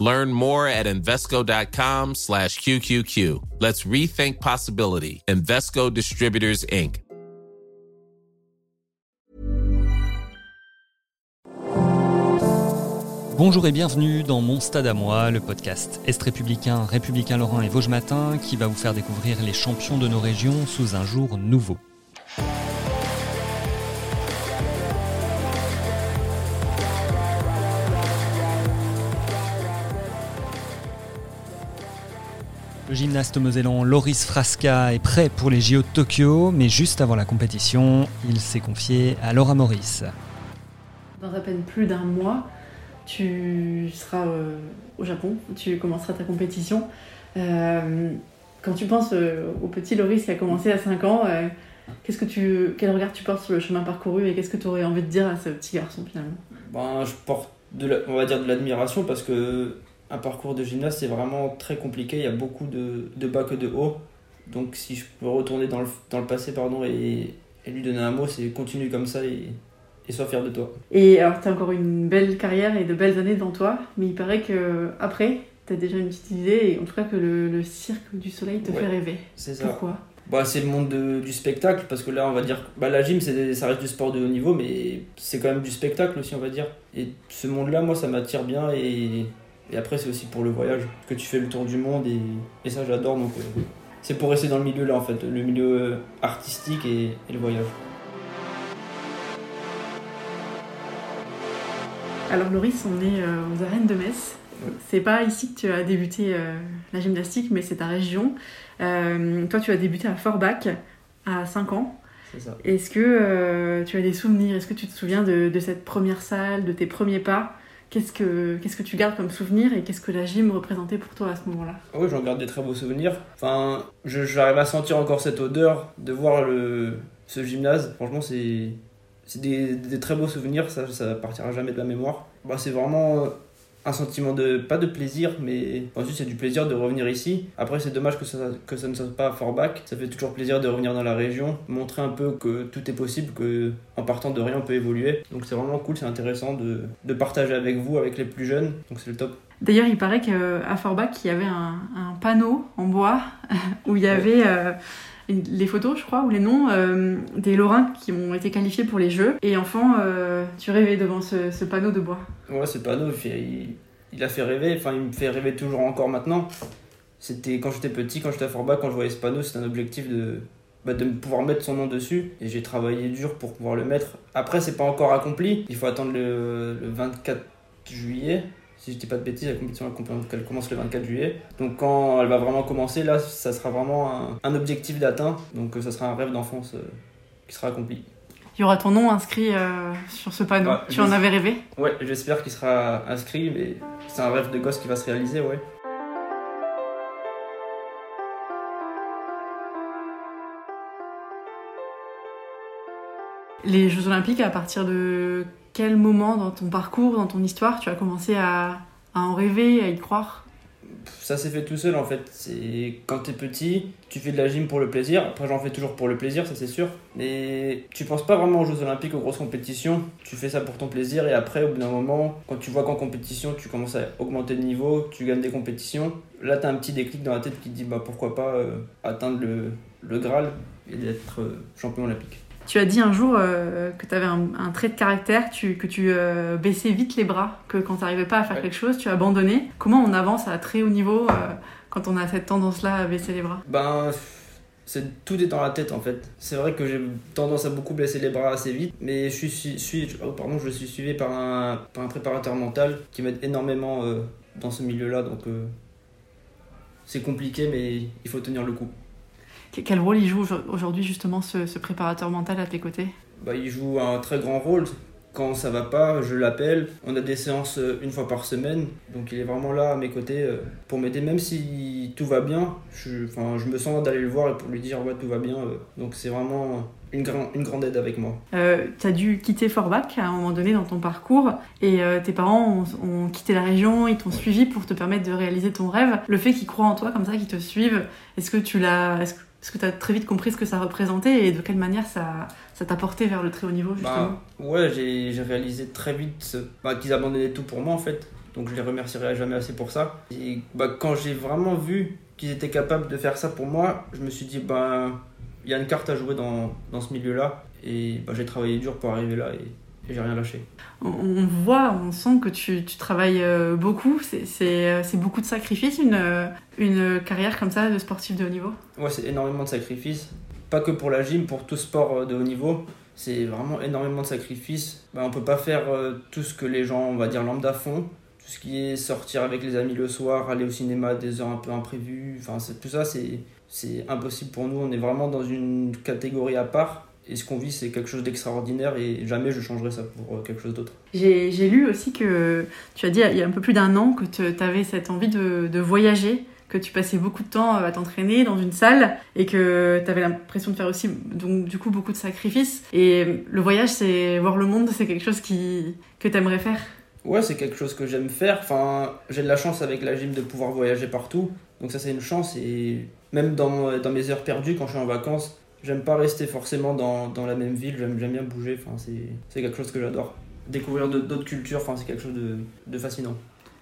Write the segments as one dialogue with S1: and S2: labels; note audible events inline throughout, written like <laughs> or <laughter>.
S1: Learn more at Invesco.com slash QQQ. Let's rethink possibility. Invesco Distributors, Inc.
S2: Bonjour et bienvenue dans Mon Stade à moi, le podcast Est républicain, républicain Lorrain et Vosges Matin qui va vous faire découvrir les champions de nos régions sous un jour nouveau. Le gymnaste mosellan Loris Frasca est prêt pour les JO de Tokyo, mais juste avant la compétition, il s'est confié à Laura Maurice.
S3: Dans à peine plus d'un mois, tu seras euh, au Japon, tu commenceras ta compétition. Euh, quand tu penses euh, au petit Loris qui a commencé à 5 ans, qu'est-ce que tu, quel regard tu portes sur le chemin parcouru et qu'est-ce que tu aurais envie de dire à ce petit garçon finalement?
S4: Ben, Je porte, de on va dire, de l'admiration parce que un parcours de gymnase, c'est vraiment très compliqué. Il y a beaucoup de, de bas que de haut. Donc, si je peux retourner dans le, dans le passé pardon, et, et lui donner un mot, c'est continue comme ça et, et sois fier de toi.
S3: Et alors, tu as encore une belle carrière et de belles années devant toi, mais il paraît que après, tu as déjà une petite idée, et en tout cas que le, le cirque du soleil te fait rêver.
S4: C'est ça.
S3: Pourquoi?
S4: Bah, c'est le monde de, du spectacle, parce que là, on va dire, bah, la gym, ça reste du sport de haut niveau, mais c'est quand même du spectacle aussi, on va dire. Et ce monde-là, moi, ça m'attire bien, et et après, c'est aussi pour le voyage, que tu fais le tour du monde et, et ça, j'adore. Donc, euh, c'est pour rester dans le milieu là, en fait, le milieu euh, artistique et, et le voyage.
S3: Alors, Loris, on est euh, aux arènes de Metz. C'est pas ici que tu as débuté la gymnastique, mais c'est ta région. toi, tu as débuté à Forbach à 5 ans. Est-ce que tu as des souvenirs? Est-ce que tu te souviens de, de, cette première salle, de tes premiers pas? Qu'est-ce que, qu'est-ce que tu gardes comme souvenir et qu'est-ce que la gym représentait pour toi à ce moment-là?
S4: Oui, j'en garde des très beaux souvenirs. Enfin, j'arrive à sentir encore cette odeur de voir le, ce gymnase. Franchement, c'est, c'est des, des, très beaux souvenirs, ça, ça partira jamais de la mémoire. Bah, c'est vraiment un sentiment de pas de plaisir mais ensuite c'est du plaisir de revenir ici. Après c'est dommage que ça, que ça ne soit pas à Forbach ça fait toujours plaisir de revenir dans la région montrer un peu que tout est possible que en partant de rien on peut évoluer. Donc c'est vraiment cool c'est intéressant de, de, partager avec vous avec les plus jeunes. Donc c'est le top.
S3: D'ailleurs, il paraît qu'à Forbach, il y avait un, un, panneau en bois <laughs> où il y avait euh, les photos, je crois, ou les noms euh, des Lorrains qui ont été qualifiés pour les Jeux. Et enfant, euh, tu rêvais devant ce, panneau de bois.
S4: Ouais, ce panneau, il, a fait rêver, enfin, il me fait rêver toujours encore maintenant. C'était quand j'étais petit, quand j'étais à Forbach, quand je voyais ce panneau, c'était un objectif de, bah, pouvoir mettre son nom dessus. Et j'ai travaillé dur pour pouvoir le mettre. Après, c'est pas encore accompli. Il faut attendre le 24 juillet si je dis pas de bêtises, la compétition elle commence le 24 juillet. Donc quand elle va vraiment commencer, là, ça sera vraiment un, un objectif d'atteint. Donc ça sera un rêve d'enfance euh, qui sera accompli.
S3: Il y aura ton nom inscrit euh, sur ce panneau. Ouais, tu en avais rêvé?
S4: Ouais, j'espère qu'il sera inscrit, mais c'est un rêve de gosse qui va se réaliser, ouais.
S3: Les Jeux Olympiques, à partir de quel moment dans ton parcours, dans ton histoire, tu as commencé à, en rêver, à y croire?
S4: Ça s'est fait tout seul en fait. C'est quand t'es petit, tu fais de la gym pour le plaisir. Après, j'en fais toujours pour le plaisir, ça c'est sûr. Mais tu penses pas vraiment aux Jeux Olympiques, aux grosses compétitions. Tu fais ça pour ton plaisir et après, au bout d'un moment, quand tu vois qu'en compétition, tu commences à augmenter de niveau, tu gagnes des compétitions. Là, t'as un petit déclic dans la tête qui te dit bah pourquoi pas euh, atteindre le, le Graal et d'être euh, champion olympique.
S3: Tu as dit un jour euh, que tu avais un, un, trait de caractère, tu, que tu euh, baissais vite les bras, que quand tu n'arrivais pas à faire ouais. quelque chose, tu abandonnais. Comment on avance à très haut niveau euh, quand on a cette tendance-là à baisser les bras?
S4: Ben, c'est tout est dans la tête en fait. C'est vrai que j'ai tendance à beaucoup baisser les bras assez vite, mais je suis, suis oh, pardon, je suis suivi par un, par un préparateur mental qui m'aide énormément dans ce milieu-là, donc c'est compliqué, mais il faut tenir le coup.
S3: Quel rôle il joue aujourd'hui justement ce, ce, préparateur mental à tes côtés?
S4: Bah, Il joue un très grand rôle. Quand ça va pas, je l'appelle. On a des séances une fois par semaine, donc il est vraiment là à mes côtés pour m'aider. Même si tout va bien, je, je me sens d'aller le voir et pour lui dire ouais tout va bien. Donc c'est vraiment une, une, grande aide avec moi.
S3: Euh, tu as dû quitter Forbach à un moment donné dans ton parcours et euh, tes parents ont, quitté la région, ils t'ont suivi pour te permettre de réaliser ton rêve. Le fait qu'ils croient en toi comme ça, qu'ils te suivent, est-ce que tu l'as... Est-ce que tu as très vite compris ce que ça représentait et de quelle manière ça, ça t'a porté vers le très haut niveau justement?
S4: Bah, Ouais, j'ai réalisé très vite bah, qu'ils abandonnaient tout pour moi en fait. Donc je les remercierai jamais assez pour ça. Et bah, quand j'ai vraiment vu qu'ils étaient capables de faire ça pour moi, je me suis dit, bah, il y a une carte à jouer dans, dans ce milieu-là. Et bah, j'ai travaillé dur pour arriver là j'ai rien lâché.
S3: On, voit, on sent que tu, tu travailles euh, beaucoup. Euh, c'est beaucoup de sacrifices, une, euh, une carrière comme ça de sportif de haut niveau?
S4: Ouais, c'est énormément de sacrifices. Pas que pour la gym, pour tout sport de haut niveau. C'est vraiment énormément de sacrifices. Bah, on peut pas faire tout ce que les gens, on va dire, lambda font. Tout ce qui est sortir avec les amis le soir, aller au cinéma à des heures un peu imprévues. Enfin, tout ça, c'est impossible pour nous. On est vraiment dans une catégorie à part. Et ce qu'on vit, c'est quelque chose d'extraordinaire et jamais je changerai ça pour euh, quelque chose d'autre.
S3: J'ai lu aussi que tu as dit il y a un peu plus d'un an que tu avais cette envie de, de, voyager, que tu passais beaucoup de temps euh, à t'entraîner dans une salle et que tu avais l'impression de faire aussi donc du coup beaucoup de sacrifices. Et le voyage, c'est voir le monde, c'est quelque chose qui, que tu aimerais faire?
S4: Ouais, c'est quelque chose que j'aime faire. Enfin, j'ai de la chance avec la gym de pouvoir voyager partout. Donc ça, c'est une chance. Et même dans, dans mes heures perdues, quand je suis en vacances, j'aime pas rester forcément dans, dans la même ville. J'aime bien bouger. Enfin, c'est quelque chose que j'adore. Découvrir d'autres cultures, enfin, c'est quelque chose de, de fascinant.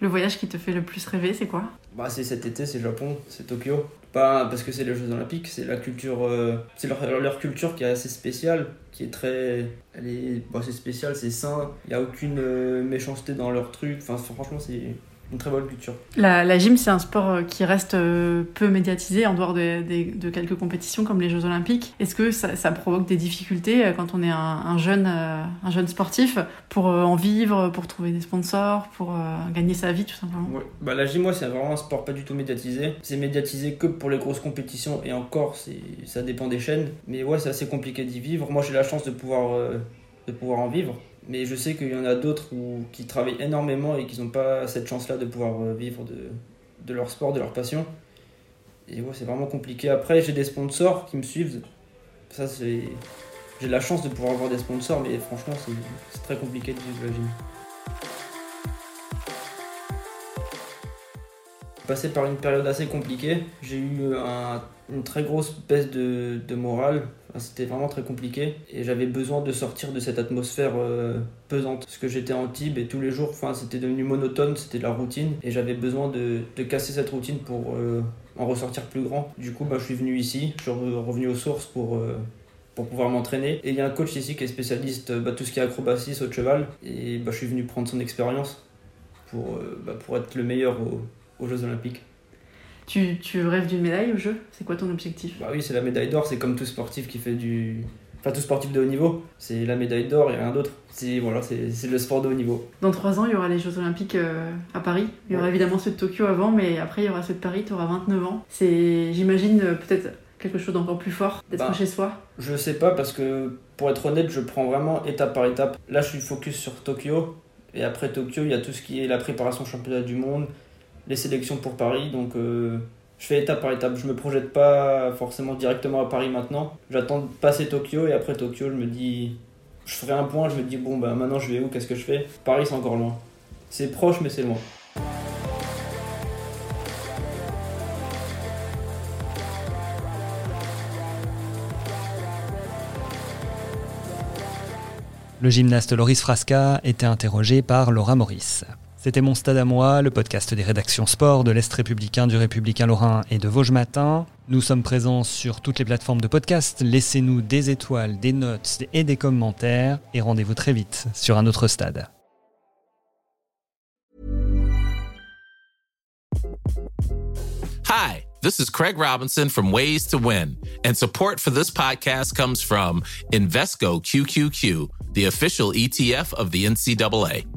S3: Le voyage qui te fait le plus rêver, c'est quoi?
S4: Bah, C'est cet été, c'est Japon, c'est Tokyo. Pas parce que c'est les Jeux Olympiques, c'est la culture, euh, c'est leur, leur, culture qui est assez spéciale, qui est très. Elle est. Bah, c'est spécial, c'est sain, il n'y a aucune euh, méchanceté dans leur truc. Enfin, franchement, c'est une très bonne culture.
S3: La, la gym, c'est un sport euh, qui reste euh, peu médiatisé en dehors de, de, quelques compétitions comme les Jeux Olympiques. Est-ce que ça, ça, provoque des difficultés euh, quand on est un, un jeune, un jeune sportif pour en vivre, pour trouver des sponsors, pour gagner sa vie tout simplement?
S4: Ouais. bah, La gym, moi, c'est vraiment un sport pas du tout médiatisé. C'est médiatisé que pour les grosses compétitions et encore, ça dépend des chaînes. Mais ouais, c'est assez compliqué d'y vivre. Moi, j'ai la chance de pouvoir, de pouvoir en vivre. Mais je sais qu'il y en a d'autres qui travaillent énormément et qui n'ont pas cette chance-là de pouvoir euh, vivre de, leur sport, de leur passion. Et ouais, c'est vraiment compliqué. Après, j'ai des sponsors qui me suivent. Ça, c'est. J'ai la chance de pouvoir avoir des sponsors, mais franchement, c'est très compliqué de vivre. Passé par une période assez compliquée. J'ai eu un une très grosse baisse de, de morale. C'était vraiment très compliqué et j'avais besoin de sortir de cette atmosphère euh, pesante. Parce que j'étais en Tib et tous les jours, enfin, c'était devenu monotone, c'était la routine et j'avais besoin de, de, casser cette routine pour euh, en ressortir plus grand. Du coup, bah, je suis venu ici, je suis revenu aux sources pour, euh, pour pouvoir m'entraîner. Et il y a un coach ici qui est spécialiste bah, tout ce qui est acrobatie, saut de cheval et bah, je suis venu prendre son expérience pour, bah, pour être le meilleur aux Jeux Olympiques.
S3: Tu, tu rêves d'une médaille au jeu? C'est quoi ton objectif?
S4: Bah oui, c'est la médaille d'or, c'est comme tout sportif qui fait du. Enfin, tout sportif de haut niveau, c'est la médaille d'or et rien d'autre. C'est voilà, c'est le sport de haut niveau.
S3: Dans trois ans, il y aura les Jeux Olympiques euh, à Paris. Il y aura évidemment ceux de Tokyo avant, mais après, il y aura ceux de Paris, tu auras 29 ans. C'est, j'imagine, euh, peut-être quelque chose d'encore plus fort d'être bah, chez soi
S4: Je sais pas, parce que pour être honnête, je prends vraiment étape par étape. Là, je suis focus sur Tokyo. Et après Tokyo, il y a tout ce qui est la préparation championnat du monde, les sélections pour Paris. Donc euh, je fais étape par étape. Je me projette pas forcément directement à Paris maintenant. J'attends de passer Tokyo et après Tokyo, je me dis. Je ferai un point, je me dis bon bah maintenant je vais où, qu'est-ce que je fais? Paris c'est encore loin. C'est proche mais c'est loin.
S2: Le gymnaste Loris Frasca était interrogé par Laura Maurice. C'était Mon Stade à moi, le podcast des rédactions sport de l'Est républicain, du Républicain Lorrain et de Vosges Matin. Nous sommes présents sur toutes les plateformes de podcast. Laissez-nous des étoiles, des notes et des commentaires et rendez-vous très vite sur un autre stade.
S1: Hi, this is Craig Robinson from Ways to Win, and support for this podcast comes from Invesco QQQ, the official ETF of the NCAA.